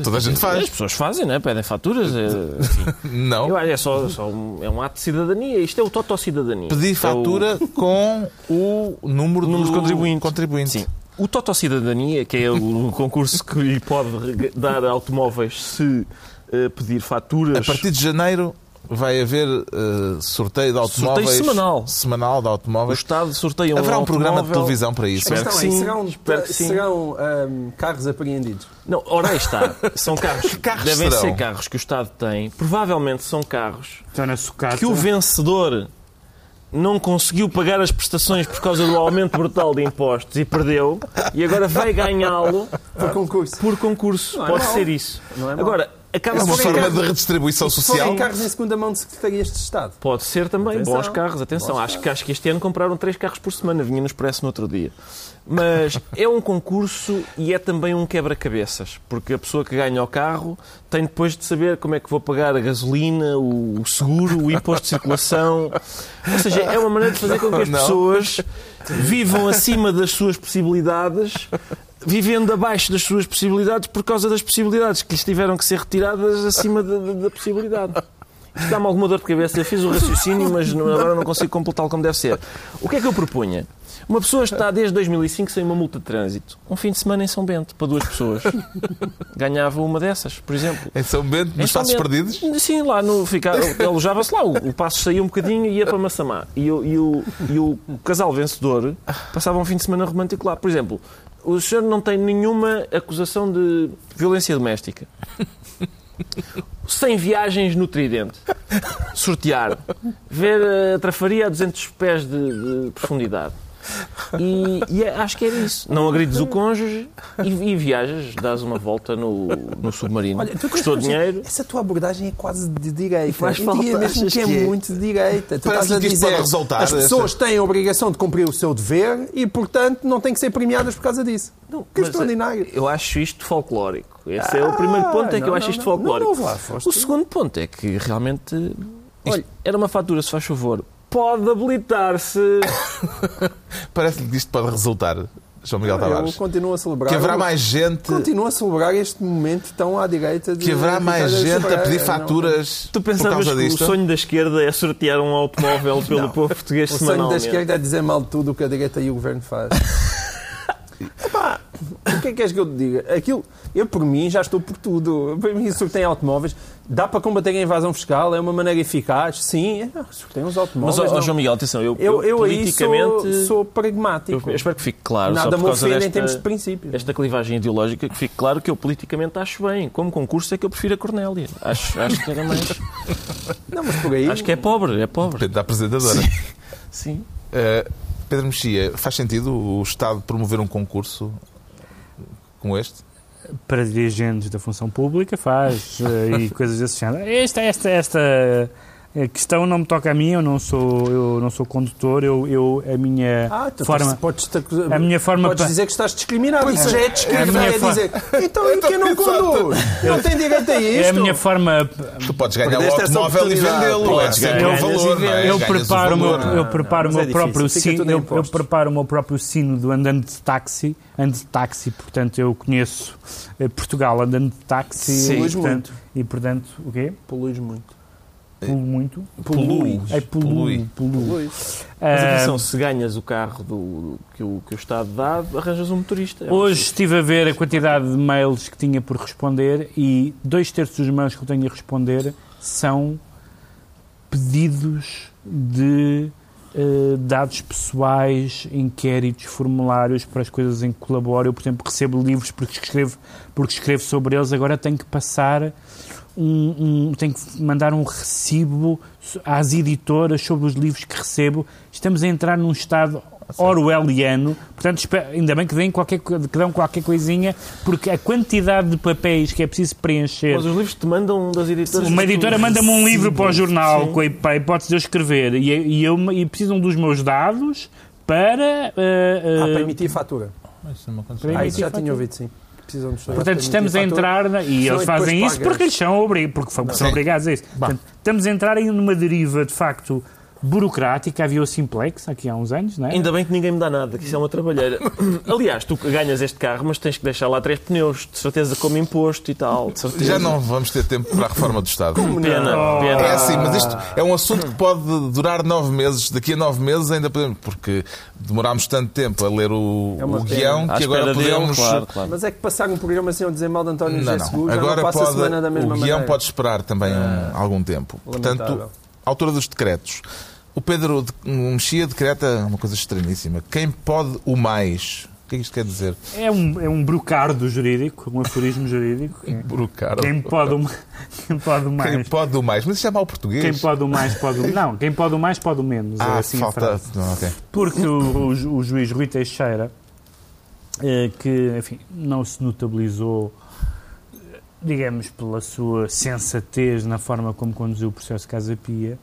Toda a gente faz. As pessoas fazem, não é? Pedem faturas. É. Não. Eu é só, só um, é um ato de cidadania. Isto é o Totó-cidadania. Pedir É o- fatura com o número, do contribuinte. contribuinte. Sim. O Toto Cidadania, que é o concurso que lhe pode dar automóveis se eh, pedir faturas. A partir de janeiro vai haver eh, sorteio de automóveis. semanal. Semanal de O automóveis. Estado sorteia um Haverá um programa de automóvel. televisão para isso. Espero que sim, serão, espero que sim. serão ahm, carros apreendidos. Não, ora aí está. São carros. carros devem serão? ser carros que o Estado tem. Provavelmente são carros Estão na sucata. que o vencedor não conseguiu pagar as prestações por causa do aumento brutal de impostos e perdeu e agora vai ganhá-lo Por concurso. por concurso. Não é Pode mau. ser isso. Não é agora, acaba É uma forma de redistribuição Se social. forem carros em segunda mão de secretarias de Estado. Pode ser também. Atenção. Bons carros, atenção. Bons acho, Que, acho que este ano compraram três carros por semana. Vinha no Expresso no outro dia. Mas é um concurso e é também um quebra-cabeças. Porque a pessoa que ganha o carro tem depois de saber como é que vou pagar a gasolina, o, seguro, o imposto de circulação. Ou seja, é uma maneira de fazer com que as pessoas vivam acima das suas possibilidades. Vivendo abaixo das suas possibilidades por causa das possibilidades que lhes tiveram que ser retiradas acima da, da- da possibilidade. Isto dá-me alguma dor de cabeça. Eu fiz o raciocínio, mas agora não consigo completá-lo como deve ser. O que é que eu propunha? Uma pessoa está desde 2005 sem uma multa de trânsito. Um fim de semana em São Bento, para duas pessoas. Ganhava uma dessas, por exemplo. Em São Bento, nos Passos. Perdidos. Sim, lá no. Alojava-se lá. O, o passo saía um bocadinho e ia para Massamá. E, o- e o, e o casal vencedor passava um fim de semana romântico lá. Por exemplo, o senhor não tem nenhuma acusação de violência doméstica. Sem viagens no Tridente. Sortear. Ver a trafaria a 200 pés de, de profundidade. E, e é- acho que era isso. Não agrides o cônjuge e, e viajas, dás uma volta no, no submarino. Olha, tu Custou dinheiro. Essa tua abordagem é quase de direita. Faz Eu falta, diria mesmo que é, que é? muito de direita. Tu Parece-lhe estás a dizer, pode resultar, as essa- pessoas têm a obrigação de cumprir o seu dever e, portanto, não têm que ser premiadas por causa disso. Não, que extraordinário. Eu acho isto folclórico. Esse é o primeiro ponto, é que não, eu acho não, isto não. folclórico. Não, não, lá o segundo ponto é que realmente Olha, era uma fatura, se faz favor. Pode habilitar-se. Parece-lhe que isto pode resultar, João Miguel Eu Tavares. continuo a celebrar. Que haverá mais gente, Continuo a celebrar este momento tão à direita de que haverá mais gente a pedir Não, faturas Tu por pensavas causa que disto? o sonho da esquerda é sortear um automóvel pelo Não. povo português O sonho da esquerda é dizer mal de tudo o que a direita e o governo faz. Epá, o que é que queres que eu te diga? Aquilo, eu por mim já estou por tudo. Para mim, sorteio automóveis. Dá para combater a invasão fiscal? É uma maneira eficaz? Sim, é, sorteio uns Mas, automóveis. ó, não. João Miguel, atenção, eu, eu, eu politicamente. sou, sou pragmático. eu espero que fique claro, Nada só me por causa ofende em desta, termos de princípios. esta clivagem ideológica, que fique claro que eu politicamente acho bem. Como concurso é que eu prefiro a Cornélia. Acho, acho que era mais. Não, mas por aí. acho que é pobre, é pobre. Depende da apresentadora. Sim. Uh, Pedro Mexia, faz sentido o Estado promover um concurso como este? Para dirigentes da função pública faz eh, e coisas desse género. Esta, esta, esta eh, questão não me toca a mim, eu não sou, eu não sou condutor, eu, eu a minha Ah, tu forma. podes, A minha forma podes dizer que estás discriminado. Pois Isso é. já é discriminação. A minha É dizer, então e quem não conduz? Não tem direito a isto? É a minha forma. Tu podes ganhar o automóvel e vendê-lo. É Podes ganhar. valor, não é? Eu Ganhas o preparo, o meu, valor. eu preparo o é meu próprio sino, eu, eu preparo o meu próprio sino do andando de táxi, ando de táxi, portanto eu conheço eh, Portugal andando de táxi Sim. e, portanto, e portanto o quê? Poluís muito. Poluo muito. Polui. É Polui. Poluís. Mas atenção, se ganhas o carro do, que, o, que o Estado dá, arranjas um motorista. Hoje estive a ver a quantidade de mails que tinha por responder e dois terços dos mails que eu tenho a responder são pedidos de eh, dados pessoais, inquéritos, formulários para as coisas em que colaboro. Eu, por exemplo, recebo livros porque escrevo, porque escrevo sobre eles, agora tenho que passar um, um- tenho que mandar um recibo às editoras sobre os livros que recebo. Estamos a entrar num estado orwelliano, portanto, espero- ainda bem que deem qualquer, que dão qualquer coisinha, porque a quantidade de papéis que é preciso preencher. Mas os livros te mandam das editoras. Uma editora manda-me um livro para o jornal Sim. com a hip- para a hipótese de eu escrever e, e, eu, e precisam dos meus dados para. eh, Ah, eh, para emitir fatura. para Ah, isso já fatura. tinha ouvido, sim. Precisam dos Portanto, estamos a entrar, na- e eles depois fazem isso porque eles são, porque são obrigados a isso. Portanto, estamos a entrar aí numa deriva, de facto, burocrática. Havia o Simplex aqui há uns anos, não é? Ainda bem que ninguém me dá nada, que isso é uma trabalheira. Aliás, tu ganhas este carro, mas tens que deixar lá três pneus, de certeza como imposto e tal. Já não vamos ter tempo para a reforma do Estado. Pena, Oh. pena. É assim, mas isto é um assunto que pode durar nove meses. Daqui a nove meses ainda podemos, porque demorámos tanto tempo a ler o, É o pena. guião que agora podemos. claro, claro. Mas é que passar um programa sem eu dizer mal de António Não, José não. Seguro já Agora não passa pode, a semana da mesma o guião maneira. pode esperar também um- algum tempo. Lamentável. Portanto, autora dos decretos. O Pedro Mexia decreta uma coisa estranhíssima. Quem pode o mais? O que é que isto quer dizer? É um, é um brocardo jurídico, um aforismo jurídico. Brucar. Quem pode, o, quem pode o Quem mais. pode o mais? Mas isso é mau português. Quem pode o mais pode o Não, quem pode o mais pode o menos. é Ah, assim a falta. Não, ok. Porque o, o o juiz Rui Teixeira, eh, que enfim, não se notabilizou, eh, digamos, pela sua sensatez na forma como conduziu o processo Casa Pia,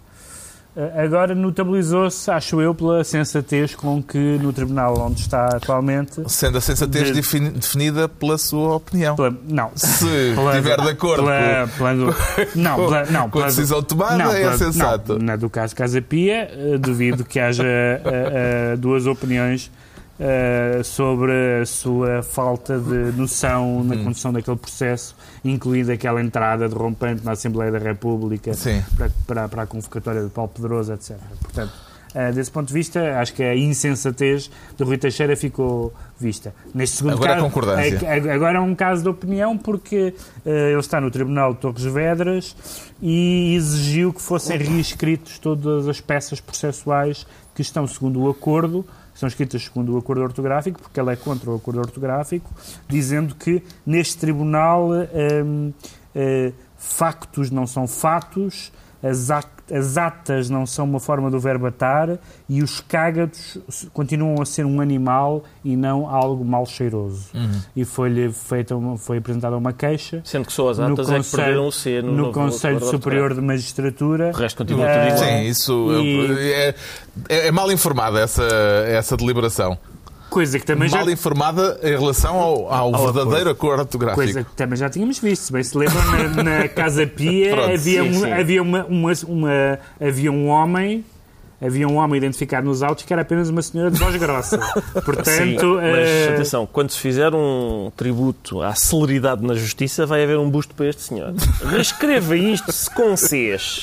agora notabilizou-se, acho eu, pela sensatez com que no tribunal onde está atualmente. Sendo a sensatez De- defini- definida pela sua opinião. Pela, não. Se pela- estiver de acordo pela, com, não, pela, não, com a decisão tomada, não, é sensato. Não, na do caso Casa Pia, eh, duvido que haja eh, eh, duas opiniões eh, sobre a sua falta de noção Hum. na condução daquele processo, incluindo aquela entrada derrompante na Assembleia da República para, para, para a convocatória de Paulo Pedroso, etc. Portanto, eh, desse ponto de vista, acho que a insensatez do Rui Teixeira ficou vista. Neste segundo Agora a caso, concordância. é- agora é um caso de opinião porque eh, ele está no Tribunal de Torres Vedras e exigiu que fossem reescritos todas as peças processuais que estão segundo o acordo, são escritas segundo o acordo ortográfico, porque ele é contra o acordo ortográfico, dizendo que neste tribunal hum, eh, factos não são fatos, as, atas não são uma forma do verbo atar e os cágados continuam a ser um animal e não algo mal cheiroso. E foi-lhe feita uma, foi apresentada uma queixa Sendo que só as no atas é que Conselho- perderam o C no, no novo Conselho Superior de Magistratura. O resto continua Eh, tudo igual. Sim, isso E- é, é- é mal informada essa, essa deliberação. Coisa que também já mal informada em relação ao, ao Ao verdadeiro acordo ortográfico. Coisa que também já tínhamos visto. Se bem se lembram, na, na Casa Pia Pronto, havia, sim, um, sim. havia, uma, uma, uma- havia um homem. Havia um homem identificado nos autos que era apenas uma senhora de voz grossa. Portanto, Sim, mas eh, atenção, quando se fizer um tributo à celeridade na justiça, vai haver um busto para este senhor. Reescreva isto se com Cs.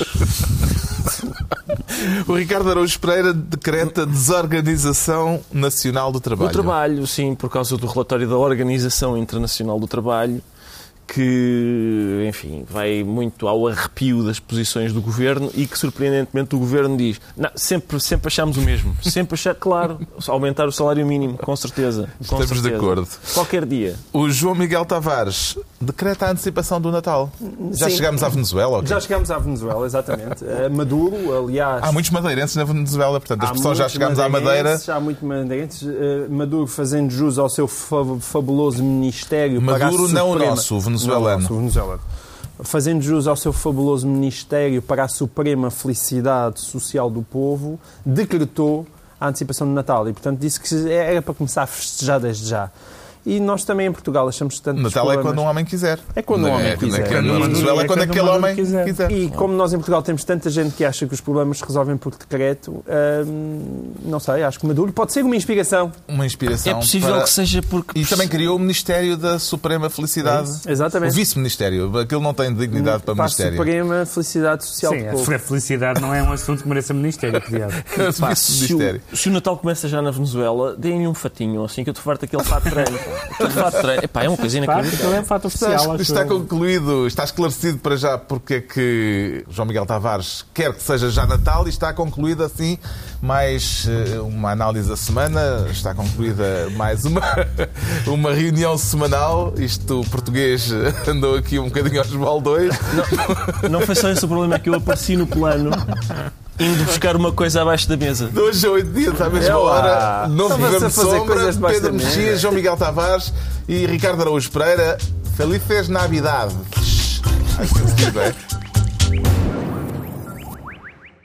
O Ricardo Araújo Pereira decreta desorganização nacional do trabalho. O trabalho, sim, por causa do relatório da Organização Internacional do Trabalho, que, enfim, vai muito ao arrepio das posições do governo e que, surpreendentemente, o governo diz: não, sempre, sempre achamos o mesmo. Sempre achar, claro, aumentar o salário mínimo, com certeza. Com Estamos de certeza. acordo. Qualquer dia. O João Miguel Tavares decreta a antecipação do Natal. Já Sim. chegámos à Venezuela? ok? Já chegámos à Venezuela, exatamente. Eh, Maduro, aliás. Há muitos madeirenses na Venezuela, portanto, a há expressão já muitos chegámos à Madeira. madeirenses, Há muito madeirenses. Eh, Maduro fazendo jus ao seu fa- fabuloso ministério Maduro não o nosso, o venezuelano. Não o nosso, venezuelano. Fazendo jus ao seu fabuloso ministério para a suprema felicidade social do povo, decretou a antecipação de Natal e, portanto, disse que era para começar a festejar desde já. E nós também em Portugal achamos tantos Natal é quando um homem quiser. É quando um homem quiser. Na E- Venezuela é quando aquele homem quiser. E como nós em Portugal temos tanta gente que acha que os problemas se resolvem por decreto, hum, não sei, acho que Maduro pode ser uma inspiração. Uma inspiração. É possível para- que seja porque. E também criou o Ministério da Suprema Felicidade. É Exatamente. O vice-ministério. Aquilo não tem dignidade para para a ministério. suprema felicidade social sim, a felicidade não é um assunto que mereça ministério, criado. Se, o, se o Natal começa já na Venezuela, deem-lhe um fatinho, assim que eu te farto aquele fato treino. Fato treino. Epá, é uma coisa inacreditável. é um fato Está, oficial. acho está eu. concluído, está esclarecido para já porque é que João Miguel Tavares quer que seja já Natal e está concluída assim mais eh, uma análise da semana, está concluída mais uma, uma reunião semanal. Isto o português andou aqui um bocadinho aos baldões. Não foi só esse o problema, é que eu apareci no plano indo buscar uma coisa abaixo da mesa. De hoje a oito dias, à mesma É hora, novo Estava-se governo a de fazer sombra, Pedro da mesa. Mexias, João Miguel Tavares e Ricardo Araújo Pereira. Felices Navidade. Ai, que é?